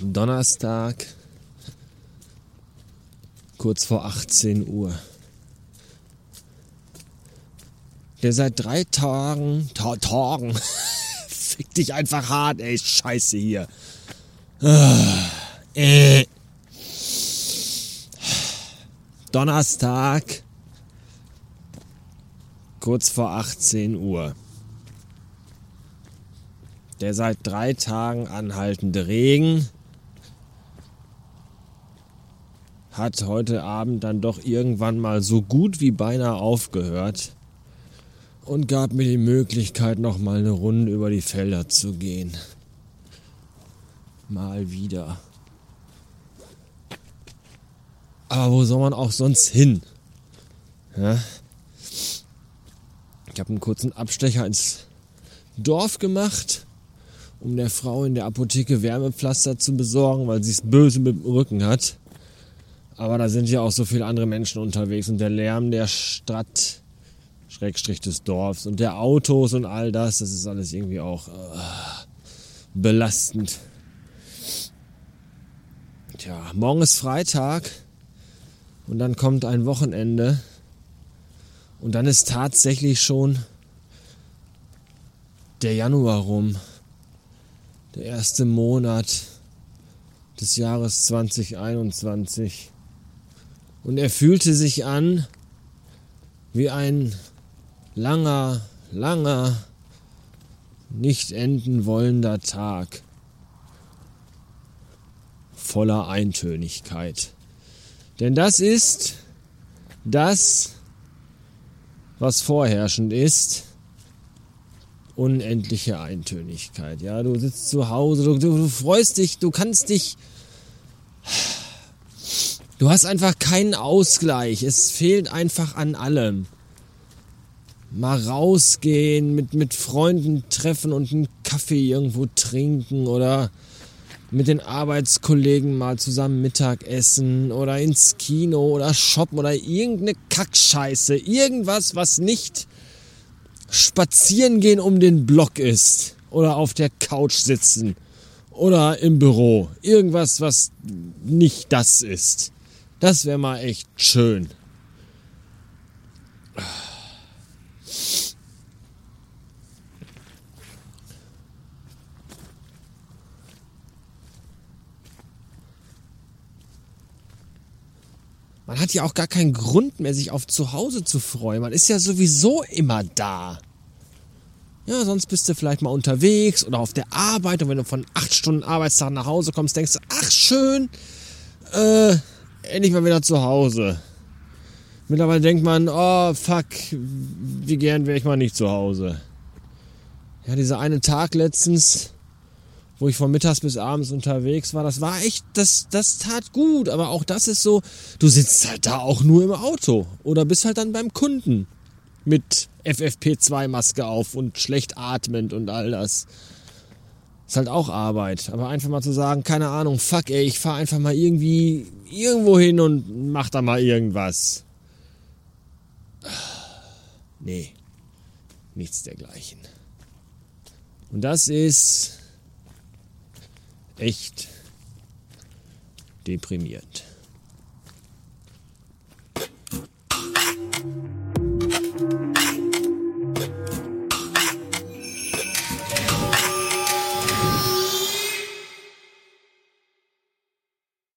Donnerstag, kurz vor 18 Uhr. Der seit drei Tagen, ta Tagen, fick dich einfach hart, ey, scheiße hier. Ah, äh. Donnerstag, kurz vor 18 Uhr. Der seit drei Tagen anhaltende Regen hat heute Abend dann doch irgendwann mal so gut wie beinahe aufgehört und gab mir die Möglichkeit, noch mal eine Runde über die Felder zu gehen. Mal wieder. Aber wo soll man auch sonst hin? Ja? Ich habe einen kurzen Abstecher ins Dorf gemacht, um der Frau in der Apotheke Wärmepflaster zu besorgen, weil sie es böse mit dem Rücken hat. Aber da sind ja auch so viele andere Menschen unterwegs und der Lärm der Stadt, Schrägstrich des Dorfs und der Autos und all das, das ist alles irgendwie auch äh, belastend. Tja, morgen ist Freitag und dann kommt ein Wochenende und dann ist tatsächlich schon der Januar rum. Der erste Monat des Jahres 2021. Und er fühlte sich an wie ein langer, langer, nicht enden wollender Tag voller Eintönigkeit. Denn das ist das, was vorherrschend ist. Unendliche Eintönigkeit. Ja, du sitzt zu Hause, du, du, du freust dich, du kannst dich. Du hast einfach keinen Ausgleich. Es fehlt einfach an allem. Mal rausgehen, mit, mit Freunden treffen und einen Kaffee irgendwo trinken oder mit den Arbeitskollegen mal zusammen Mittag essen oder ins Kino oder shoppen oder irgendeine Kackscheiße. Irgendwas, was nicht spazieren gehen um den Block ist oder auf der Couch sitzen oder im Büro. Irgendwas, was nicht das ist. Das wäre mal echt schön. Man hat ja auch gar keinen Grund mehr, sich auf zu Hause zu freuen. Man ist ja sowieso immer da. Ja, sonst bist du vielleicht mal unterwegs oder auf der Arbeit und wenn du von acht Stunden Arbeitstag nach Hause kommst, denkst du, ach schön, äh, endlich mal wieder zu Hause. Mittlerweile denkt man, oh fuck, wie gern wäre ich mal nicht zu Hause. Ja, dieser eine Tag letztens, wo ich von mittags bis abends unterwegs war, das war echt, das, das tat gut. Aber auch das ist so, du sitzt halt da auch nur im Auto oder bist halt dann beim Kunden mit FFP2-Maske auf und schlecht atmend und all das. Ist halt auch Arbeit. Aber einfach mal zu sagen, keine Ahnung, fuck ey, ich fahr einfach mal irgendwie irgendwo hin und mach da mal irgendwas. Nee, nichts dergleichen. Und das ist echt deprimierend.